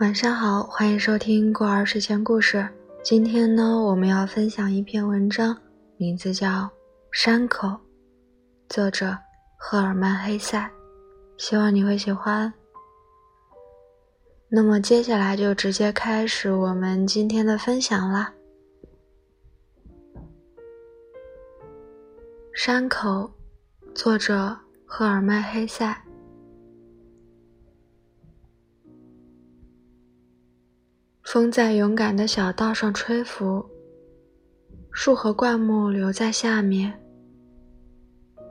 晚上好，欢迎收听过儿睡前故事。今天呢，我们要分享一篇文章，名字叫《山口》，作者赫尔曼·黑塞。希望你会喜欢。那么接下来就直接开始我们今天的分享啦。《山口》，作者赫尔曼·黑塞。风在勇敢的小道上吹拂，树和灌木留在下面。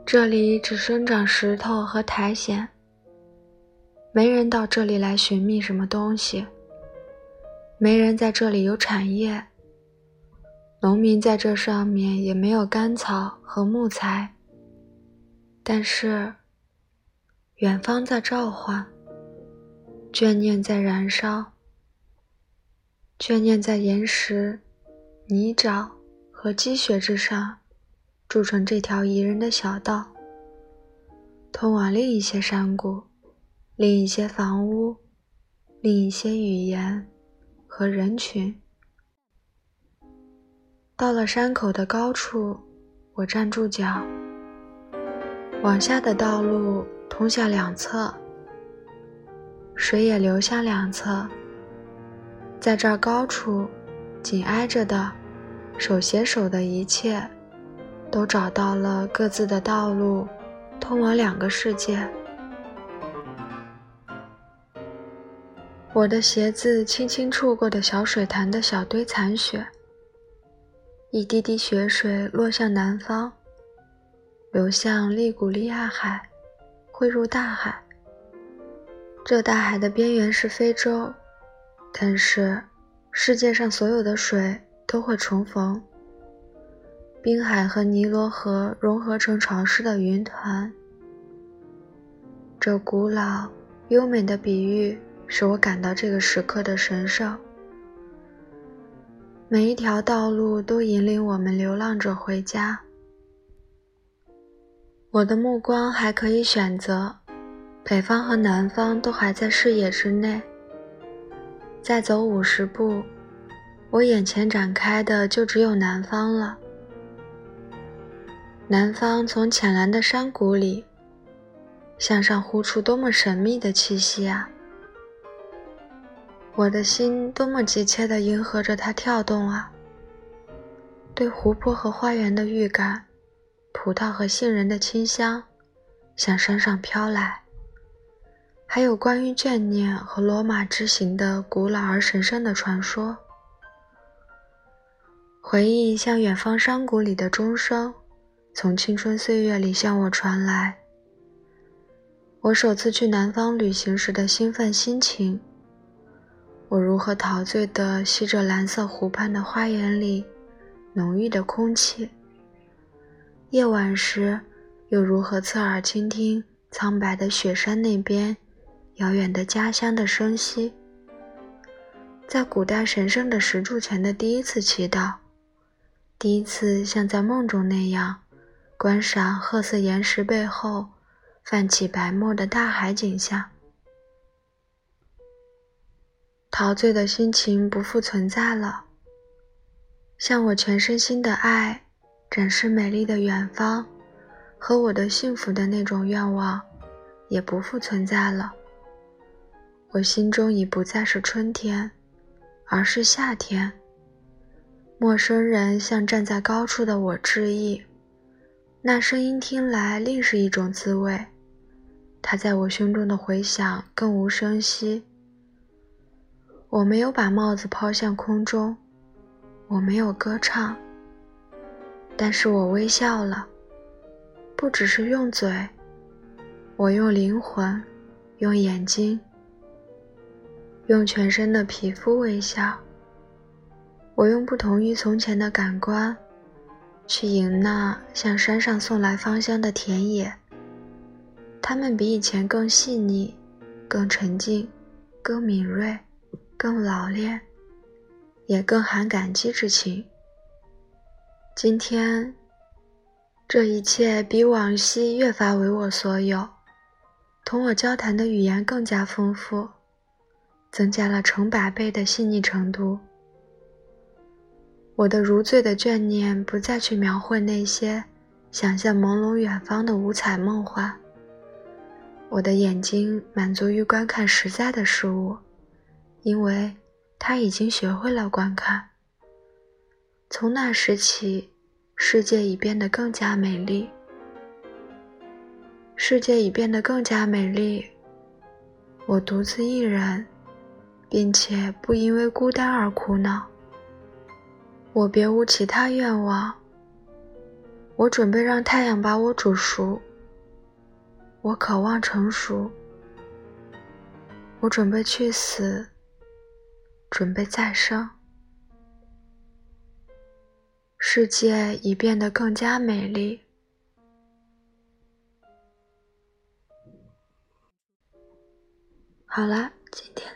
这里只生长石头和苔藓，没人到这里来寻觅什么东西，没人在这里有产业。农民在这上面也没有干草和木材。但是，远方在召唤，眷念在燃烧。眷念在岩石、泥沼和积雪之上筑成这条宜人的小道，通往另一些山谷、另一些房屋、另一些语言和人群。到了山口的高处，我站住脚。往下的道路通向两侧，水也流向两侧。在这高处，紧挨着的，手携手的一切，都找到了各自的道路，通往两个世界。我的鞋子轻轻触过的小水潭的小堆残雪，一滴滴雪水落向南方，流向利古利亚海，汇入大海。这大海的边缘是非洲。但是，世界上所有的水都会重逢。滨海和尼罗河融合成潮湿的云团。这古老优美的比喻使我感到这个时刻的神圣。每一条道路都引领我们流浪者回家。我的目光还可以选择，北方和南方都还在视野之内。再走五十步，我眼前展开的就只有南方了。南方从浅蓝的山谷里向上呼出多么神秘的气息啊！我的心多么急切地迎合着它跳动啊！对湖泊和花园的预感，葡萄和杏仁的清香向山上飘来。还有关于眷念和罗马之行的古老而神圣的传说，回忆像远方山谷里的钟声，从青春岁月里向我传来。我首次去南方旅行时的兴奋心情，我如何陶醉地吸着蓝色湖畔的花园里浓郁的空气，夜晚时又如何侧耳倾听苍白的雪山那边。遥远的家乡的声息，在古代神圣的石柱前的第一次祈祷，第一次像在梦中那样观赏褐色岩石背后泛起白沫的大海景象，陶醉的心情不复存在了，向我全身心的爱展示美丽的远方和我的幸福的那种愿望也不复存在了。我心中已不再是春天，而是夏天。陌生人向站在高处的我致意，那声音听来另是一种滋味。它在我胸中的回响更无声息。我没有把帽子抛向空中，我没有歌唱，但是我微笑了。不只是用嘴，我用灵魂，用眼睛。用全身的皮肤微笑。我用不同于从前的感官，去迎那向山上送来芳香的田野。它们比以前更细腻，更沉静，更敏锐，更老练，也更含感激之情。今天，这一切比往昔越发为我所有。同我交谈的语言更加丰富。增加了成百倍的细腻程度。我的如醉的眷念不再去描绘那些想象朦胧远方的五彩梦幻，我的眼睛满足于观看实在的事物，因为他已经学会了观看。从那时起，世界已变得更加美丽。世界已变得更加美丽。我独自一人，并且不因为孤单而苦恼。我别无其他愿望。我准备让太阳把我煮熟。我渴望成熟。我准备去死，准备再生。世界已变得更加美丽。好了，今天